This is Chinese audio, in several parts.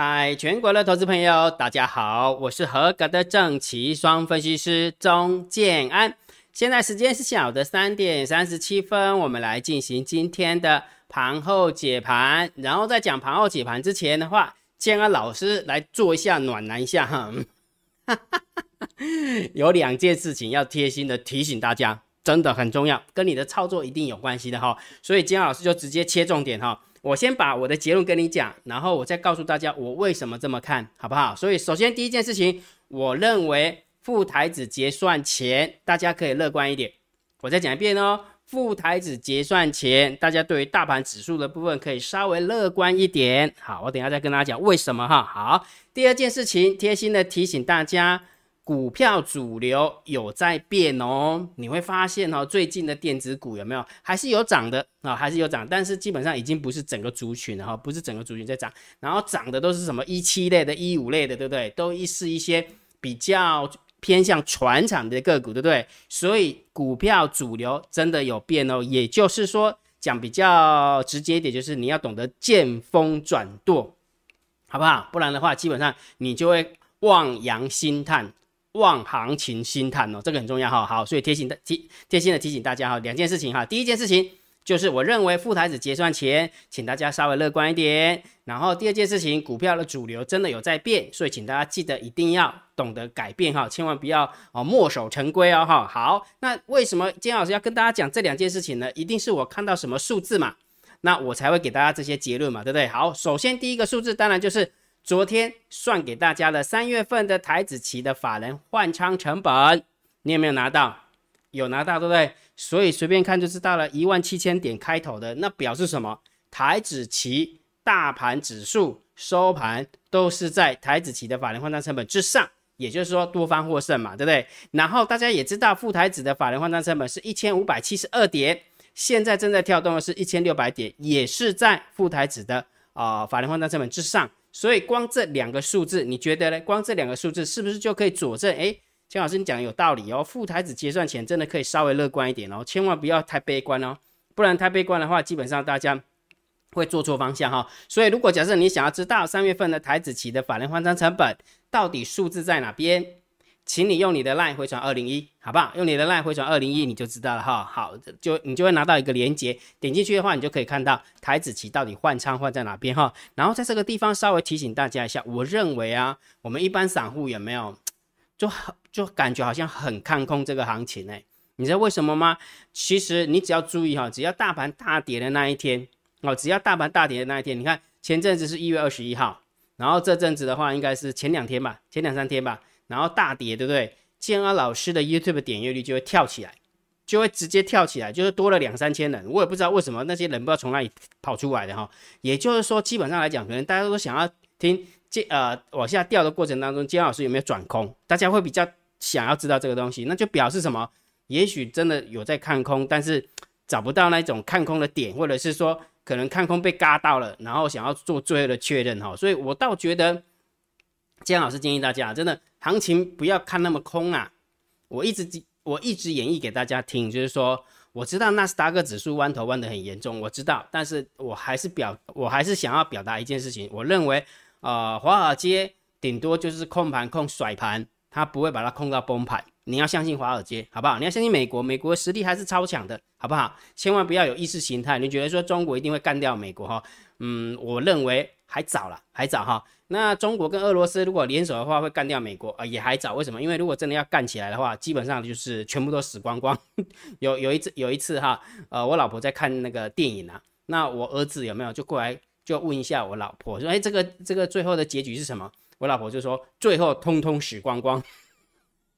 嗨，全国的投资朋友，大家好，我是合格的正奇双分析师钟建安。现在时间是下午的三点三十七分，我们来进行今天的盘后解盘。然后在讲盘后解盘之前的话，建安老师来做一下暖男一下哈。有两件事情要贴心的提醒大家，真的很重要，跟你的操作一定有关系的哈。所以建安老师就直接切重点哈。我先把我的结论跟你讲，然后我再告诉大家我为什么这么看好不好？所以首先第一件事情，我认为副台子结算前大家可以乐观一点。我再讲一遍哦，副台子结算前，大家对于大盘指数的部分可以稍微乐观一点。好，我等下再跟大家讲为什么哈。好，第二件事情，贴心的提醒大家。股票主流有在变哦，你会发现哦，最近的电子股有没有还是有涨的啊？还是有涨，但是基本上已经不是整个族群了哈，不是整个族群在涨，然后涨的都是什么一七类的、一五类的，对不对？都是一些比较偏向船厂的个股，对不对？所以股票主流真的有变哦，也就是说讲比较直接一点，就是你要懂得见风转舵，好不好？不然的话，基本上你就会望洋兴叹。望行情心叹哦，这个很重要哈。好，所以贴心的提贴心的提醒大家哈，两件事情哈。第一件事情就是我认为副台子结算前，请大家稍微乐观一点。然后第二件事情，股票的主流真的有在变，所以请大家记得一定要懂得改变哈，千万不要哦墨守成规哦哈。好，那为什么金老师要跟大家讲这两件事情呢？一定是我看到什么数字嘛，那我才会给大家这些结论嘛，对不对？好，首先第一个数字当然就是。昨天算给大家的三月份的台子期的法人换仓成本，你有没有拿到？有拿到，对不对？所以随便看就知道了，一万七千点开头的，那表示什么？台子期大盘指数收盘都是在台子期的法人换仓成本之上，也就是说多方获胜嘛，对不对？然后大家也知道，副台子的法人换仓成本是一千五百七十二点，现在正在跳动的是一千六百点，也是在副台子的啊法人换仓成本之上。所以光这两个数字，你觉得呢？光这两个数字是不是就可以佐证？哎，姜老师你讲的有道理哦。副台子结算前真的可以稍微乐观一点哦，千万不要太悲观哦，不然太悲观的话，基本上大家会做错方向哈。所以如果假设你想要知道三月份的台子期的法人换仓成本到底数字在哪边？请你用你的 line 回传二零一，好不好？用你的 line 回传二零一，你就知道了哈。好，就你就会拿到一个连接，点进去的话，你就可以看到台子棋到底换仓换在哪边哈。然后在这个地方稍微提醒大家一下，我认为啊，我们一般散户有没有就就感觉好像很看空这个行情呢？你知道为什么吗？其实你只要注意哈，只要大盘大跌的那一天哦，只要大盘大跌的那一天，你看前阵子是一月二十一号，然后这阵子的话应该是前两天吧，前两三天吧。然后大跌，对不对？建安老师的 YouTube 点阅率就会跳起来，就会直接跳起来，就是多了两三千人。我也不知道为什么那些人不知道从哪里跑出来的哈。也就是说，基本上来讲，可能大家都想要听建呃往下掉的过程当中，建安老师有没有转空？大家会比较想要知道这个东西，那就表示什么？也许真的有在看空，但是找不到那种看空的点，或者是说可能看空被嘎到了，然后想要做最后的确认哈。所以我倒觉得。姜老师建议大家，真的行情不要看那么空啊！我一直我一直演绎给大家听，就是说，我知道纳斯达克指数弯头弯得很严重，我知道，但是我还是表，我还是想要表达一件事情，我认为，呃，华尔街顶多就是控盘控甩盘，它不会把它控到崩盘。你要相信华尔街，好不好？你要相信美国，美国实力还是超强的，好不好？千万不要有意识形态，你觉得说中国一定会干掉美国哈？嗯，我认为还早了，还早哈。那中国跟俄罗斯如果联手的话，会干掉美国啊，也还早。为什么？因为如果真的要干起来的话，基本上就是全部都死光光。有有一次有一次哈，呃，我老婆在看那个电影啊，那我儿子有没有就过来就问一下我老婆说，哎，这个这个最后的结局是什么？我老婆就说最后通通死光光。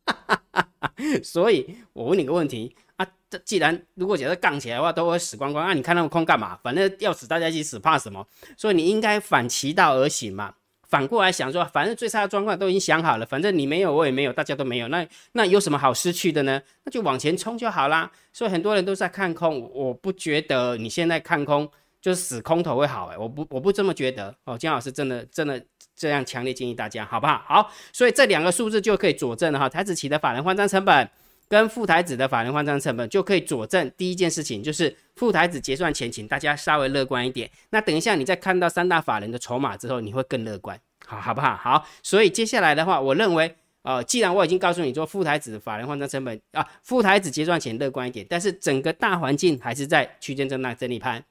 哈哈哈所以我问你个问题啊，这既然如果假设杠起来的话都会死光光，那你看那么空干嘛？反正要死大家一起死，怕什么？所以你应该反其道而行嘛。反过来想说，反正最差的状况都已经想好了，反正你没有，我也没有，大家都没有，那那有什么好失去的呢？那就往前冲就好啦。所以很多人都在看空，我不觉得你现在看空就是死空头会好哎，我不我不这么觉得哦。姜老师真的真的这样强烈建议大家，好不好？好，所以这两个数字就可以佐证了哈。台子期的法人换仓成本跟副台子的法人换仓成本就可以佐证第一件事情，就是副台子结算前，请大家稍微乐观一点。那等一下你再看到三大法人的筹码之后，你会更乐观。好好不好？好，所以接下来的话，我认为，呃，既然我已经告诉你说，副台子法人换算成本啊，副台子结算前乐观一点，但是整个大环境还是在区间震荡整理盘，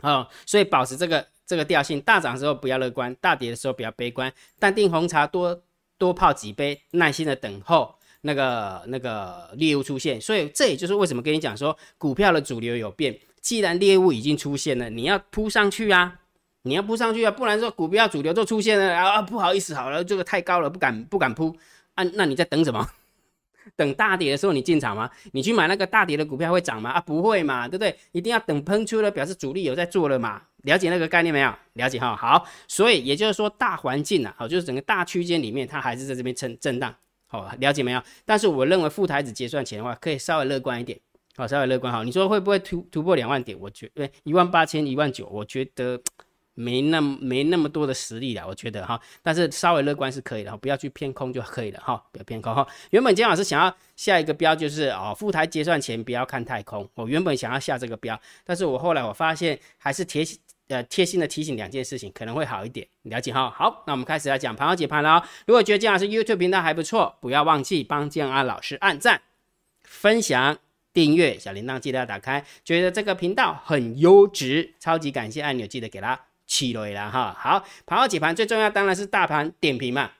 哦，所以保持这个这个调性，大涨的时候不要乐观，大跌的时候不要悲观，淡定红茶多多泡几杯，耐心的等候那个那个猎物出现。所以这也就是为什么跟你讲说，股票的主流有变，既然猎物已经出现了，你要扑上去啊。你要扑上去啊，不然说股票主流都出现了啊，不好意思，好了，这个太高了，不敢不敢扑啊。那你在等什么？等大跌的时候你进场吗？你去买那个大跌的股票会涨吗？啊，不会嘛，对不对？一定要等喷出了，表示主力有在做了嘛。了解那个概念没有？了解哈。好，所以也就是说大环境啊，好，就是整个大区间里面它还是在这边震震荡，好，了解没有？但是我认为副台子结算前的话，可以稍微乐观一点，好，稍微乐观好。你说会不会突突破两万点？我觉得一万八千一万九，我觉得。没那么没那么多的实力了，我觉得哈，但是稍微乐观是可以的，不要去偏空就可以了哈，不要偏空哈。原本姜老师想要下一个标就是哦，副台结算前不要看太空，我原本想要下这个标，但是我后来我发现还是铁呃贴心的提醒两件事情可能会好一点，了解哈。好，那我们开始来讲盘后解盘了。如果觉得姜老师 YouTube 频道还不错，不要忘记帮姜安老师按赞、分享、订阅，小铃铛记得要打开。觉得这个频道很优质，超级感谢按钮记得给他。起来了哈，好，盘后解盘最重要当然是大盘点评嘛，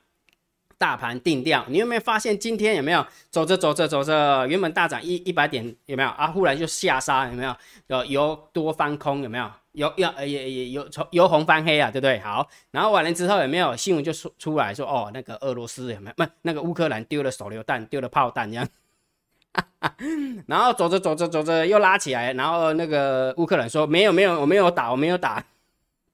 大盘定调。你有没有发现今天有没有走着走着走着，原本大涨一一百点有没有啊？忽然就下杀有没有？有由多翻空有没有？由要也也由从由红翻黑啊，对不对？好，然后完了之后有没有新闻就出出来说哦，那个俄罗斯有没有？不，那个乌克兰丢了手榴弹，丢了炮弹这样。然后走着走着走着又拉起来，然后那个乌克兰说没有没有我没有打我没有打。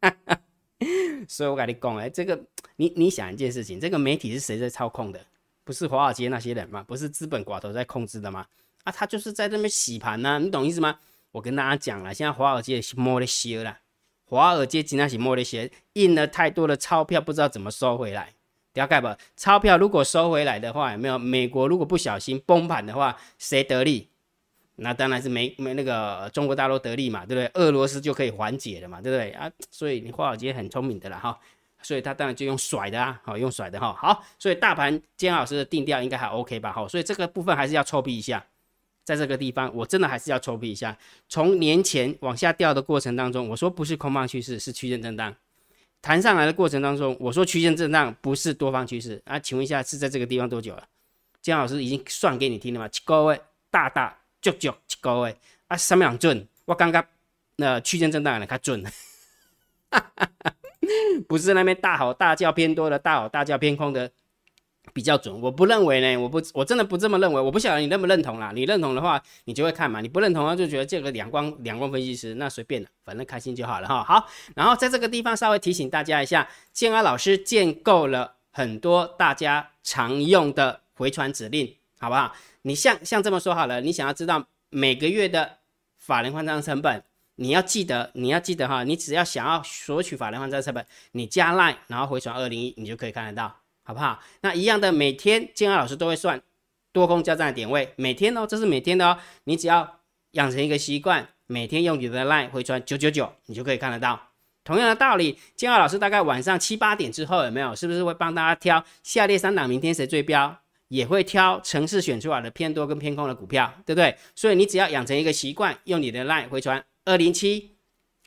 所以我跟你讲，哎，这个你你想一件事情，这个媒体是谁在操控的？不是华尔街那些人吗？不是资本寡头在控制的吗？啊，他就是在那边洗盘呢，你懂意思吗？我跟大家讲了，现在华尔街摸了些了，华尔街真的是摸了些，印了太多的钞票，不知道怎么收回来。了解不？钞票如果收回来的话，有没有？美国如果不小心崩盘的话，谁得利？那当然是没没那个中国大陆得利嘛，对不对？俄罗斯就可以缓解了嘛，对不对啊？所以你华尔街很聪明的啦哈，所以他当然就用甩的啊，好用甩的哈。好，所以大盘姜老师的定调应该还 OK 吧？好，所以这个部分还是要抽逼一下，在这个地方我真的还是要抽逼一下。从年前往下掉的过程当中，我说不是空方趋势，是区间震荡；弹上来的过程当中，我说区间震荡不是多方趋势啊。请问一下，是在这个地方多久了？姜老师已经算给你听了吗？各位大大。足足一个月啊，什么样准？我刚刚那区间震荡的较准，不是那边大吼大叫偏多的，大吼大叫偏空的比较准。我不认为呢，我不，我真的不这么认为。我不晓得你认不认同啦。你认同的话，你就会看嘛；你不认同的话，就觉得这个两光两光分析师那随便了，反正开心就好了哈。好，然后在这个地方稍微提醒大家一下，建安老师建构了很多大家常用的回传指令，好不好？你像像这么说好了，你想要知道每个月的法人换账成本，你要记得，你要记得哈，你只要想要索取法人换账成本，你加 line 然后回传二零一，你就可以看得到，好不好？那一样的，每天建安老师都会算多空交战的点位，每天哦，这是每天的哦，你只要养成一个习惯，每天用你的 line 回传九九九，你就可以看得到。同样的道理，建安老师大概晚上七八点之后有没有？是不是会帮大家挑下列三档明天谁最标？也会挑城市选出来的偏多跟偏空的股票，对不对？所以你只要养成一个习惯，用你的 line 回传二零七、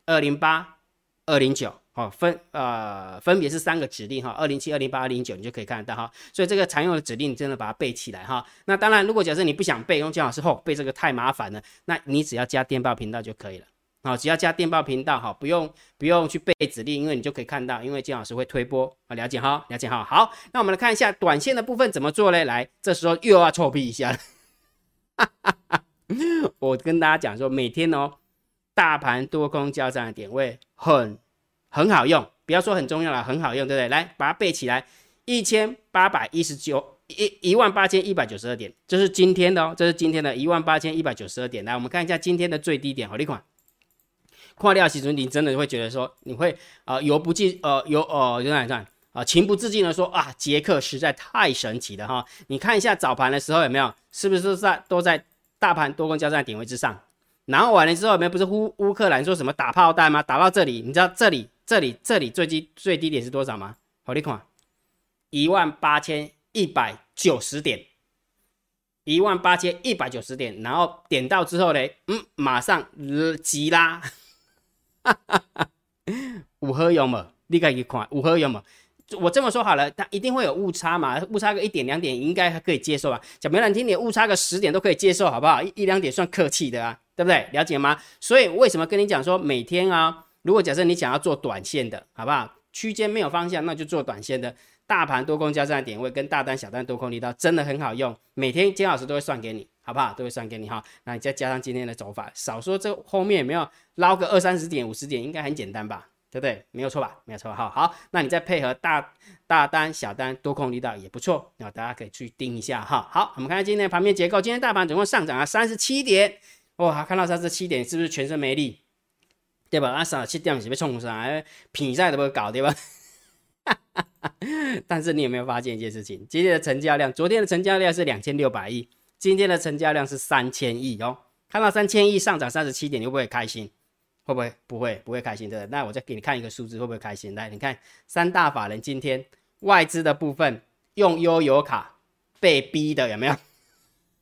二零八、二零九，好分呃分别是三个指令哈，二零七、二零八、二零九，你就可以看得到哈。所以这个常用的指令，真的把它背起来哈。那当然，如果假设你不想背，用姜老师后背这个太麻烦了，那你只要加电报频道就可以了。好，只要加电报频道，哈，不用不用去背指令，因为你就可以看到，因为金老师会推播啊，了解哈，了解哈。好，那我们来看一下短线的部分怎么做嘞？来，这时候又要臭屁一下了，我跟大家讲说，每天哦，大盘多空交战的点位很很好用，不要说很重要了，很好用，对不对？来，把它背起来，一千八百一十九一一万八千一百九十二点，这是今天的哦，这是今天的一万八千一百九十二点。来，我们看一下今天的最低点，好，你看。跨掉其实你真的会觉得说，你会啊由不尽呃由呃有哪算啊情不自禁的说啊，杰克实在太神奇了哈！你看一下早盘的时候有没有，是不是在都在大盘多空交战点位之上？然后完了之后有没有不是乌乌克兰说什么打炮弹吗？打到这里，你知道这里这里这里最低最低点是多少吗？好，你看，一万八千一百九十点，一万八千一百九十点，然后点到之后呢，嗯，马上急拉，哈哈哈，五合有冇？你可以看五合有冇？我这么说好了，它一定会有误差嘛？误差个一点两点，应该还可以接受吧？讲没难听点，误差个十点都可以接受，好不好？一一两点算客气的啊，对不对？了解吗？所以为什么跟你讲说每天啊，如果假设你想要做短线的，好不好？区间没有方向，那就做短线的。大盘多空交战点位跟大单小单多空力道真的很好用，每天金老师都会算给你，好不好？都会算给你哈。那你再加上今天的走法，少说这后面有没有捞个二三十点、五十点，应该很简单吧？对不对？没有错吧？没有错哈。好，那你再配合大大单、小单、多空力道也不错，那大家可以去盯一下哈。好，我们看看今天的盘面结构。今天大盘总共上涨了三十七点，哇，看到三十七点是不是全身没力？对吧？啊，三十七点是被冲啥？比赛都不搞对吧？但是你有没有发现一件事情？今天的成交量，昨天的成交量是两千六百亿，今天的成交量是三千亿哦。看到三千亿上涨三十七点，你会不会开心？会不会不会不会开心的？那我再给你看一个数字，会不会开心？来，你看三大法人今天外资的部分用悠游卡被逼的有没有？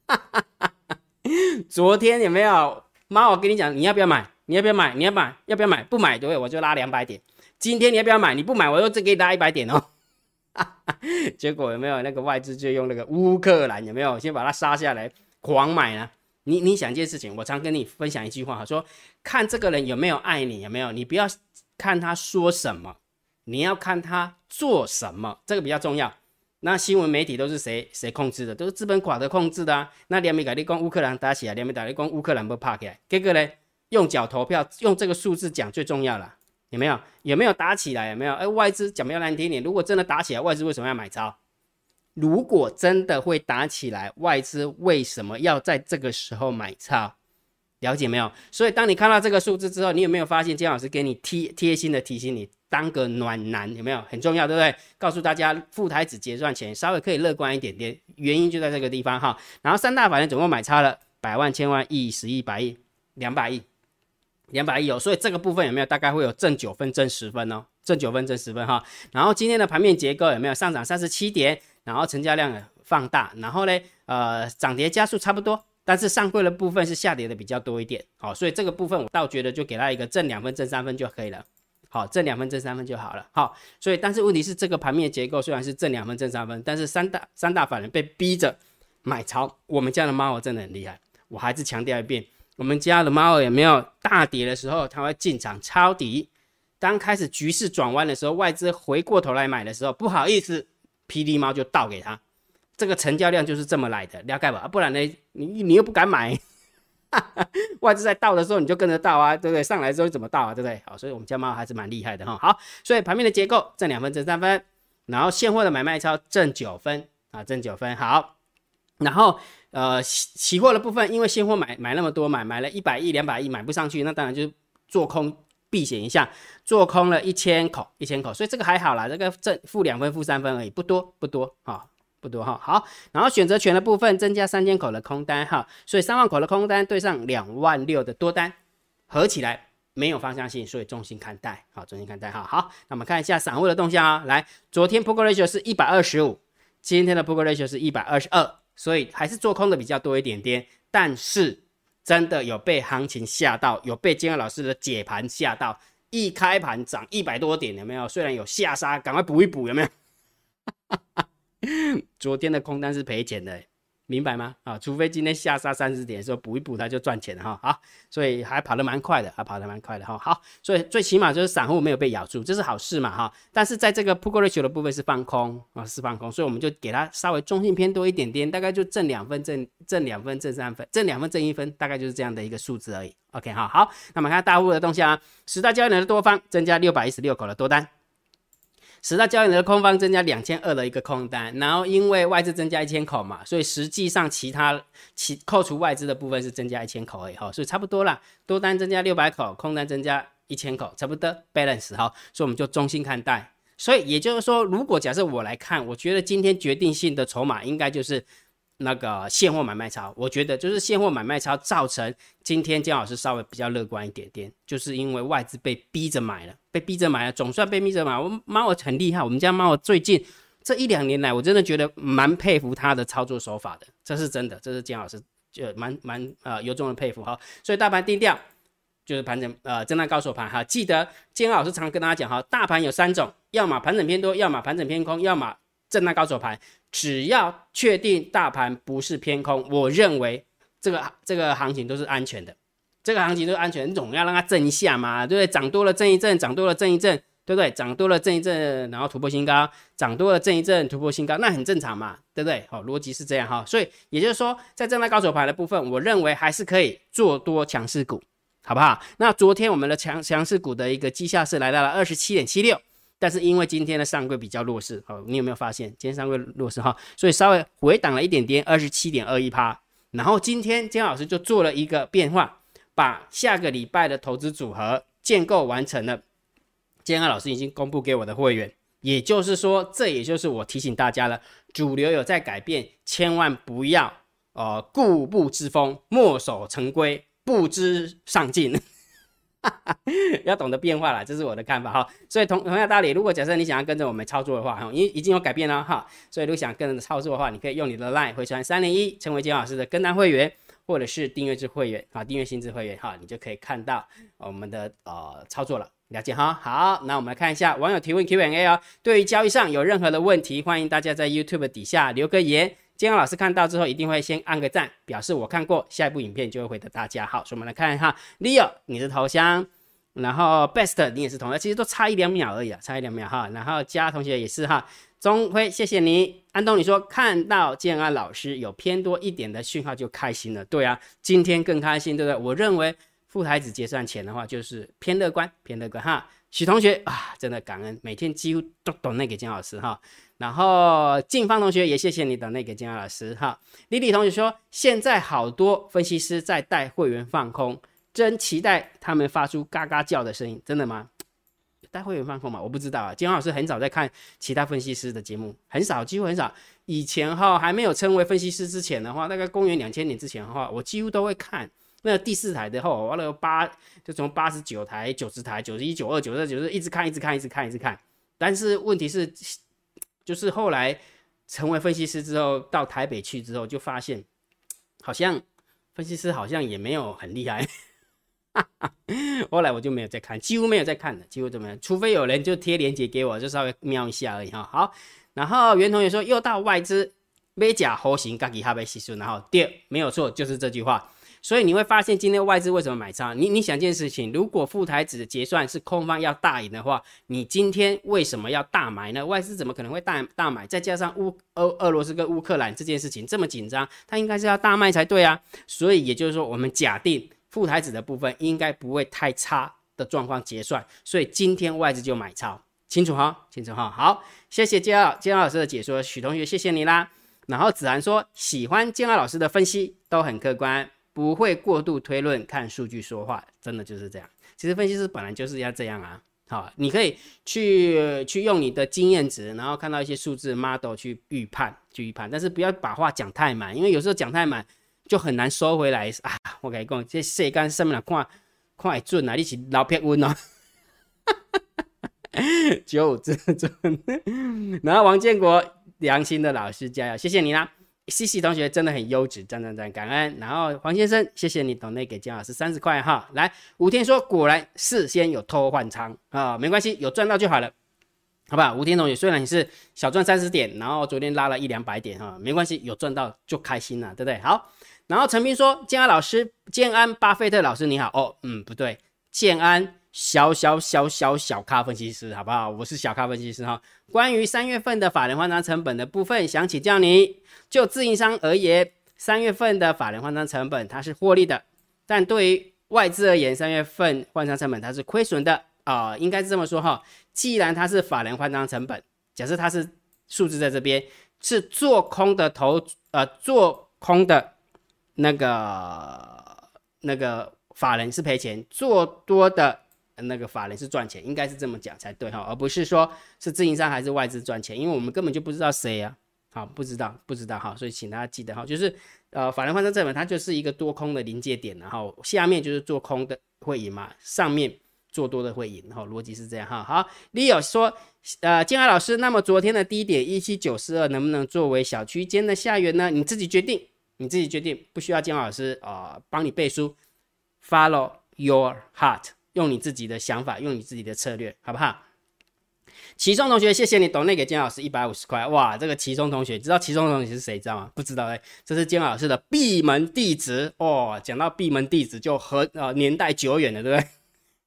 昨天有没有？妈，我跟你讲，你要不要买？你要不要买？你要买？要不要买？不买对不对？我就拉两百点。今天你要不要买？你不买，我又再给你拉一百点哦。结果有没有那个外资就用那个乌克兰有没有先把它杀下来狂买呢？你你想一件事情，我常跟你分享一句话，说看这个人有没有爱你，有没有？你不要看他说什么，你要看他做什么，这个比较重要。那新闻媒体都是谁谁控制的？都是资本寡头控制的啊。那联美改立讲乌克兰打起来，联美打立讲乌克兰不怕起来，这个呢用脚投票，用这个数字讲最重要了，有没有？有没有打起来？有没有？哎，外资讲比较难听点，如果真的打起来，外资为什么要买超？如果真的会打起来，外资为什么要在这个时候买超？了解没有？所以当你看到这个数字之后，你有没有发现姜老师给你贴贴心的提醒你，当个暖男有没有很重要，对不对？告诉大家，副台子结算前稍微可以乐观一点点，原因就在这个地方哈。然后三大法人总共买差了百万、千万、亿、十亿、百亿、两百亿、两百亿哦。所以这个部分有没有大概会有正九分、正十分哦？正九分、正十分哈。然后今天的盘面结构有没有上涨三十七点？然后成交量放大，然后呢，呃，涨跌加速差不多，但是上柜的部分是下跌的比较多一点，好，所以这个部分我倒觉得就给他一个正两分、正三分就可以了，好，正两分、正三分就好了，好，所以但是问题是这个盘面结构虽然是正两分、正三分，但是三大三大法人被逼着买超，我们家的猫真的很厉害，我还是强调一遍，我们家的猫有没有大跌的时候，它会进场抄底，当开始局势转弯的时候，外资回过头来买的时候，不好意思。霹雳猫就倒给他，这个成交量就是这么来的，了解吧？不然呢，你你又不敢买，外资在倒的时候你就跟着倒啊，对不对？上来之后怎么倒啊，对不对？好，所以我们家猫还是蛮厉害的哈。好，所以盘面的结构正两分正三分，然后现货的买卖超挣九分啊，挣九分。好，然后呃期货的部分，因为现货买买那么多，买买了一百亿、两百亿买不上去，那当然就是做空。避险一下，做空了一千口，一千口，所以这个还好啦，这个正负两分、负三分而已，不多不多哈，不多哈。好，然后选择权的部分增加三千口的空单哈，所以三万口的空单对上两万六的多单，合起来没有方向性，所以重心看待，好，重心看待哈。好，那我们看一下散户的动向啊，来，昨天 Poker Ratio 是一百二十五，今天的 Poker Ratio 是一百二十二，所以还是做空的比较多一点点，但是。真的有被行情吓到，有被金二老师的解盘吓到，一开盘涨一百多点，有没有？虽然有下杀，赶快补一补，有没有？昨天的空单是赔钱的。明白吗？啊，除非今天下杀三十点的时候补一补，它就赚钱了哈。好，所以还跑得蛮快的，还跑得蛮快的哈。好，所以最起码就是散户没有被咬住，这是好事嘛哈。但是在这个 put ratio 的部分是放空啊，是放空，所以我们就给它稍微中性偏多一点点，大概就挣两分、挣挣两分、挣三分、挣两分、挣一分，大概就是这样的一个数字而已。OK 哈，好，那么看大户的动向啊，十大交易人的多方增加六百一十六口的多单。十大交易人的空方增加两千二的一个空单，然后因为外资增加一千口嘛，所以实际上其他其扣除外资的部分是增加一千口而已哈，所以差不多啦，多单增加六百口，空单增加一千口，差不多 balance 哈，所以我们就中性看待。所以也就是说，如果假设我来看，我觉得今天决定性的筹码应该就是那个现货买卖超，我觉得就是现货买卖超造成今天姜老师稍微比较乐观一点点，就是因为外资被逼着买了，被逼着买了，总算被逼着买。我猫我很厉害，我们家猫我最近这一两年来，我真的觉得蛮佩服他的操作手法的，这是真的，这是姜老师就蛮蛮呃由衷的佩服哈。所以大盘定调就是盘整呃震荡高手盘哈，记得姜老师常跟大家讲哈，大盘有三种，要么盘整偏多，要么盘整偏空，要么震荡高手盘。只要确定大盘不是偏空，我认为这个这个行情都是安全的，这个行情都是安全，你总要让它震一下嘛，对不对？涨多了震一震，涨多了震一震，对不对？涨多了震一震，然后突破新高，涨多了震一震，突破新高，那很正常嘛，对不对？好，逻辑是这样哈，所以也就是说，在震荡高手盘的部分，我认为还是可以做多强势股，好不好？那昨天我们的强强势股的一个绩效是来到了二十七点七六。但是因为今天的上柜比较弱势，好，你有没有发现今天上柜弱势哈？所以稍微回档了一点点，二十七点二一趴。然后今天姜老师就做了一个变化，把下个礼拜的投资组合建构完成了。建安老师已经公布给我的会员，也就是说，这也就是我提醒大家了，主流有在改变，千万不要呃固步自封，墨守成规，不知上进。要懂得变化了，这是我的看法哈。所以同同样道理，如果假设你想要跟着我们操作的话，哈，因已经有改变了哈。所以如果想跟着操作的话，你可以用你的 line 回传三零一，成为金老师的跟单会员，或者是订阅制会员啊，订阅薪资会员哈，你就可以看到我们的呃操作了。了解哈。好，那我们来看一下网友提问 Q&A 哦。对于交易上有任何的问题，欢迎大家在 YouTube 底下留个言。金阳老师看到之后一定会先按个赞，表示我看过，下一部影片就会回答大家。好，所以我们来看一下，Leo 你是头像，然后 Best 你也是同样，其实都差一两秒而已啊，差一两秒哈。然后嘉同学也是哈，钟辉谢谢你，安东你说看到建安老师有偏多一点的讯号就开心了，对啊，今天更开心，对不对？我认为富台子结算前的话就是偏乐观，偏乐观哈。许同学啊，真的感恩，每天几乎都懂那个金老师哈。然后静芳同学也谢谢你的那个金老师哈。丽丽同学说，现在好多分析师在带会员放空，真期待他们发出嘎嘎叫的声音，真的吗？带会员放空吗？我不知道啊。金老师很少在看其他分析师的节目，很少，几乎很少。以前哈还没有称为分析师之前的话，大概公元两千年之前的话，我几乎都会看。那第四台的后，完了八就从八十九台、九十台、九十一、九二、九二、九十，一直看，一直看，一直看，一直看。但是问题是，就是后来成为分析师之后，到台北去之后，就发现好像分析师好像也没有很厉害。后来我就没有再看，几乎没有再看了，几乎怎么样？除非有人就贴链接给我，就稍微瞄一下而已哈。好，然后袁同学说又到外资买假猴型，刚给他被洗出，然后第二没有错，就是这句话。所以你会发现今天外资为什么买超？你你想件事情，如果富台指结算是空方要大赢的话，你今天为什么要大买呢？外资怎么可能会大大买？再加上乌俄俄罗斯跟乌克兰这件事情这么紧张，它应该是要大卖才对啊。所以也就是说，我们假定富台指的部分应该不会太差的状况结算，所以今天外资就买超，清楚哈？清楚哈？好，谢谢金二金二老师的解说，许同学谢谢你啦。然后子涵说喜欢金二老师的分析，都很客观。不会过度推论，看数据说话，真的就是这样。其实分析师本来就是要这样啊。好，你可以去去用你的经验值，然后看到一些数字 model 去预判，去预判，但是不要把话讲太满，因为有时候讲太满就很难收回来啊。我跟你讲，这世间上面看看会准啊，你是老偏温哦。就这准。然后王建国，良心的老师加油，谢谢你啦。西西同学真的很优质，赞赞赞，感恩。然后黄先生，谢谢你懂内给姜老师三十块哈。来，吴天说果然事先有偷换仓啊，没关系，有赚到就好了，好吧？吴天同学，虽然你是小赚三十点，然后昨天拉了一两百点哈，没关系，有赚到就开心了，对不对？好，然后陈斌说，建安老师，建安巴菲特老师你好哦，嗯，不对，建安。小小小小小咖分析师，好不好？我是小咖分析师哈。关于三月份的法人换仓成本的部分，想请教你，就自营商而言，三月份的法人换仓成本它是获利的，但对于外资而言，三月份换仓成本它是亏损的啊，应该是这么说哈。既然它是法人换仓成本，假设它是数字在这边，是做空的投呃做空的那个那个法人是赔钱，做多的。那个法人是赚钱，应该是这么讲才对哈，而不是说是自营商还是外资赚钱，因为我们根本就不知道谁啊，好，不知道，不知道哈，所以请大家记得哈，就是呃，法人换算这本它就是一个多空的临界点，然后下面就是做空的会赢嘛，上面做多的会赢，哈，逻辑是这样哈。好，Leo 说，呃，金海老师，那么昨天的低点一七九四二能不能作为小区间的下缘呢？你自己决定，你自己决定，不需要金海老师啊帮你背书，Follow your heart，用你自己的想法，用你自己的策略，好不好？其中同学，谢谢你懂那给金老师一百五十块，哇，这个其中同学知道其中同学是谁知道吗？不知道哎，这是金老师的闭门弟子哦。讲到闭门弟子就很呃年代久远了，对不对？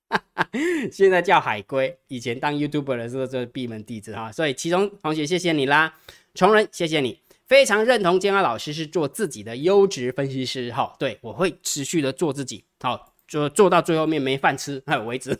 现在叫海龟，以前当 YouTuber 的时候就是闭门弟子哈。所以其中同学谢谢你啦，穷人谢谢你，非常认同金老师是做自己的优质分析师哈。对我会持续的做自己，好，就做到最后面没饭吃 为止。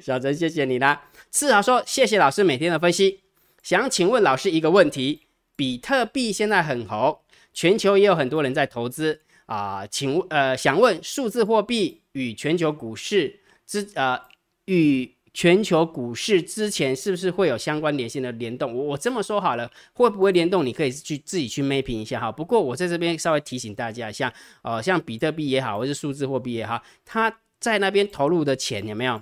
小陈，谢谢你啦。次豪说：“谢谢老师每天的分析。想请问老师一个问题：比特币现在很红，全球也有很多人在投资啊。请，呃，想问数字货币与全球股市之呃与全球股市之前是不是会有相关联性的联动？我我这么说好了，会不会联动？你可以去自己去 mapping 一下哈。不过我在这边稍微提醒大家一下，呃，像比特币也好，或是数字货币也好，它在那边投入的钱有没有？”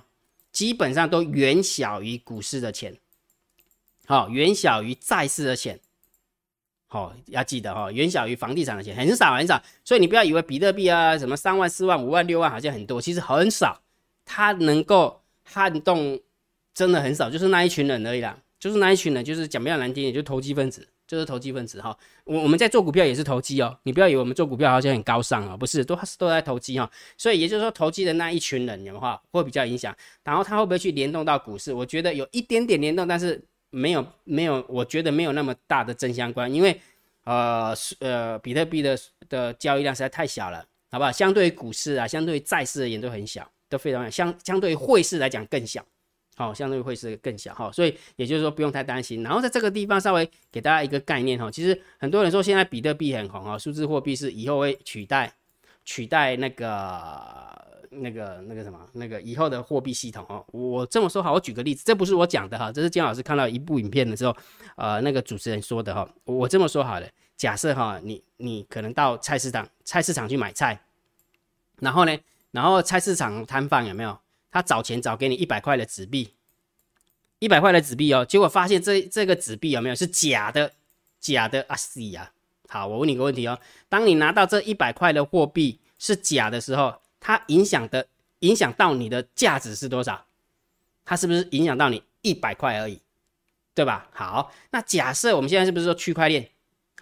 基本上都远小于股市的钱，好，远小于债市的钱，好，要记得哈，远小于房地产的钱，很少很少，所以你不要以为比特币啊，什么三万、四万、五万、六万好像很多，其实很少，它能够撼动真的很少，就是那一群人而已啦，就是那一群人，就是讲比较难听，也就投机分子。就是投机分子哈，我我们在做股票也是投机哦，你不要以为我们做股票好像很高尚啊，不是，都是都在投机哈，所以也就是说投机的那一群人的话会比较影响，然后他会不会去联动到股市？我觉得有一点点联动，但是没有没有，我觉得没有那么大的正相关，因为呃呃比特币的的交易量实在太小了，好不好？相对于股市啊，相对于债市而言都很小，都非常小，相相对于汇市来讲更小。好，相对于汇市更小哈，所以也就是说不用太担心。然后在这个地方稍微给大家一个概念哈，其实很多人说现在比特币很红啊，数字货币是以后会取代取代那个那个那个什么那个以后的货币系统哦。我这么说好，我举个例子，这不是我讲的哈，这是姜老师看到一部影片的时候，呃，那个主持人说的哈。我这么说好了，假设哈，你你可能到菜市场菜市场去买菜，然后呢，然后菜市场摊贩有没有？他找钱找给你一百块的纸币，一百块的纸币哦，结果发现这这个纸币有没有是假的？假的啊！是呀。好，我问你个问题哦，当你拿到这一百块的货币是假的时候，它影响的影响到你的价值是多少？它是不是影响到你一百块而已？对吧？好，那假设我们现在是不是说区块链？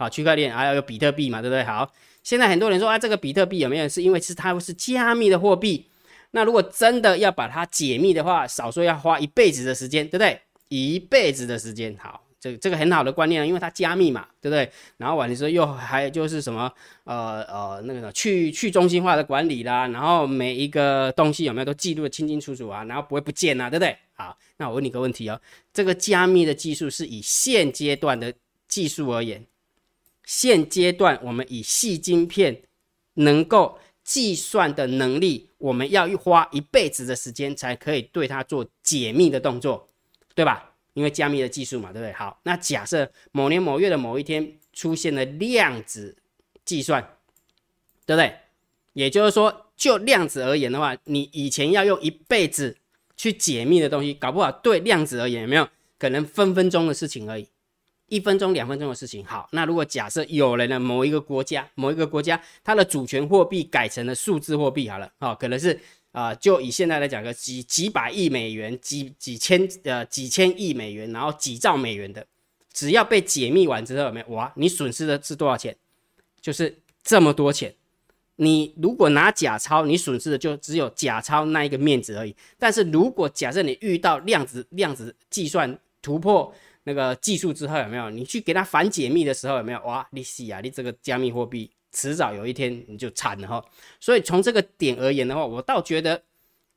好，区块链还要有比特币嘛，对不对？好，现在很多人说啊，这个比特币有没有是因为是它是加密的货币？那如果真的要把它解密的话，少说要花一辈子的时间，对不对？一辈子的时间，好，这这个很好的观念因为它加密嘛，对不对？然后完了之后又还就是什么，呃呃，那个什么去去中心化的管理啦，然后每一个东西有没有都记录的清清楚楚啊，然后不会不见啊，对不对？好，那我问你个问题哦，这个加密的技术是以现阶段的技术而言，现阶段我们以细晶片能够。计算的能力，我们要花一辈子的时间才可以对它做解密的动作，对吧？因为加密的技术嘛，对不对？好，那假设某年某月的某一天出现了量子计算，对不对？也就是说，就量子而言的话，你以前要用一辈子去解密的东西，搞不好对量子而言，有没有可能分分钟的事情而已？一分钟、两分钟的事情，好，那如果假设有人呢，某一个国家、某一个国家，它的主权货币改成了数字货币，好了，哦，可能是啊，就以现在来讲个几几百亿美元、几几千呃几千亿美元，然后几兆美元的，只要被解密完之后，没有哇，你损失的是多少钱？就是这么多钱。你如果拿假钞，你损失的就只有假钞那一个面子而已。但是如果假设你遇到量子量子计算突破，那个技术之后有没有？你去给他反解密的时候有没有？哇，你死啊！你这个加密货币迟早有一天你就惨了哈。所以从这个点而言的话，我倒觉得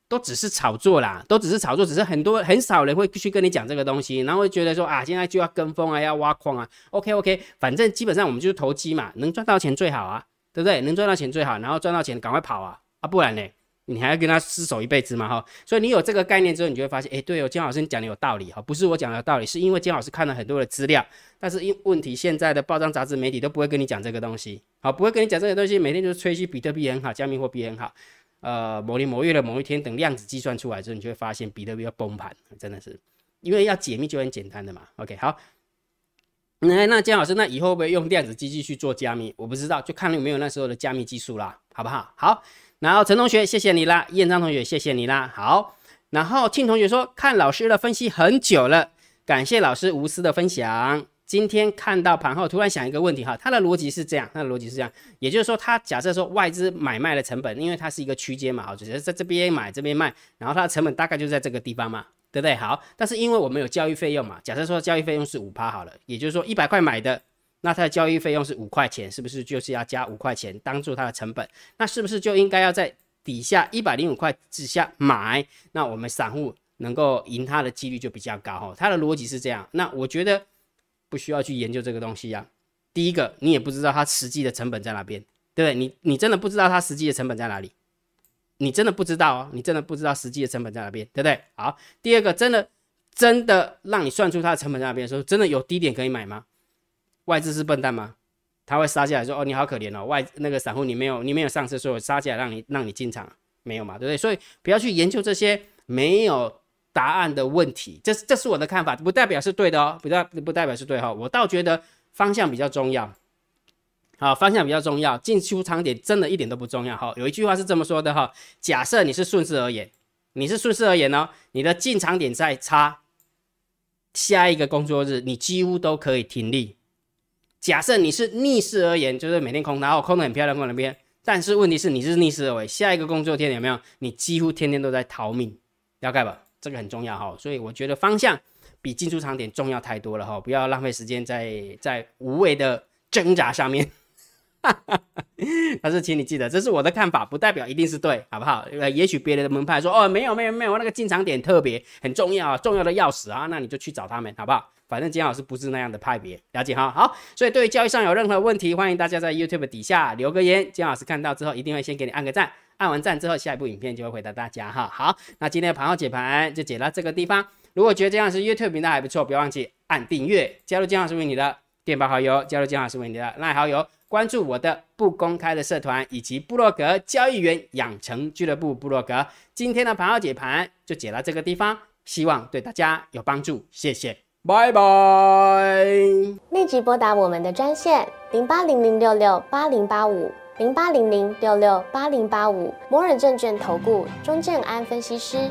都只是炒作啦，都只是炒作，只是很多很少人会去跟你讲这个东西，然后会觉得说啊，现在就要跟风啊，要挖矿啊。OK OK，反正基本上我们就是投机嘛，能赚到钱最好啊，对不对？能赚到钱最好，然后赚到钱赶快跑啊啊，不然呢？你还要跟他厮守一辈子吗？哈，所以你有这个概念之后，你就会发现，哎，对哦，姜老师你讲的有道理哈，不是我讲的有道理，是因为姜老师看了很多的资料，但是因问题现在的报章杂志媒体都不会跟你讲这个东西，好，不会跟你讲这个东西，每天就是吹嘘比特币很好，加密货币很好，呃，某年某月的某一天，等量子计算出来之后，你就会发现比特币要崩盘，真的是，因为要解密就很简单的嘛。OK，好，那那姜老师，那以后会不会用量子机器去做加密？我不知道，就看有没有那时候的加密技术啦，好不好？好。然后陈同学，谢谢你啦，燕章同学，谢谢你啦。好，然后庆同学说看老师的分析很久了，感谢老师无私的分享。今天看到盘后，突然想一个问题哈，他的逻辑是这样，他的逻辑是这样，也就是说，他假设说外资买卖的成本，因为它是一个区间嘛，好，就是在这边买这边卖，然后它的成本大概就在这个地方嘛，对不对？好，但是因为我们有交易费用嘛，假设说交易费用是五趴好了，也就是说一百块买的。那它的交易费用是五块钱，是不是就是要加五块钱当做它的成本？那是不是就应该要在底下一百零五块之下买？那我们散户能够赢它的几率就比较高哈。它的逻辑是这样。那我觉得不需要去研究这个东西呀。第一个，你也不知道它实际的成本在哪边，对不对？你你真的不知道它实际的成本在哪里？你真的不知道哦，你真的不知道实际的成本在哪边，对不对？好，第二个，真的真的让你算出它的成本在哪边的时候，真的有低点可以买吗？外资是笨蛋吗？他会杀下来说：“哦，你好可怜哦，外那个散户你没有你没有上车，所以我杀下来让你让你进场，没有嘛，对不对？所以不要去研究这些没有答案的问题，这是这是我的看法，不代表是对的哦，不代不代表是对哈。我倒觉得方向比较重要，好，方向比较重要，进出场点真的一点都不重要哈。有一句话是这么说的哈：假设你是顺势而言，你是顺势而言哦，你的进场点再差，下一个工作日你几乎都可以停利。”假设你是逆势而言，就是每天空它，哦，空的很漂亮，空那边。但是问题是你是逆势而为，下一个工作天有没有？你几乎天天都在逃命，了解吧？这个很重要哈。所以我觉得方向比进出场点重要太多了哈，不要浪费时间在在无谓的挣扎上面。但是请你记得，这是我的看法，不代表一定是对，好不好？呃，也许别人的门派说，哦，没有没有没有，那个进场点特别很重要，重要的要死啊，那你就去找他们，好不好？反正金老师不是那样的派别，了解哈。好，所以对于交易上有任何问题，欢迎大家在 YouTube 底下留个言，金老师看到之后一定会先给你按个赞，按完赞之后，下一部影片就会回答大家哈。好，那今天的盘后解盘就解到这个地方。如果觉得金老师 YouTube 频道还不错，不要忘记按订阅，加入金老师为你的电报好友，加入金老师为你的赖好友，关注我的不公开的社团以及部落格交易员养成俱乐部部落格。今天的盘后解盘就解到这个地方，希望对大家有帮助，谢谢。拜拜！立即拨打我们的专线零八零零六六八零八五零八零零六六八零八五摩尔证券投顾钟正安分析师。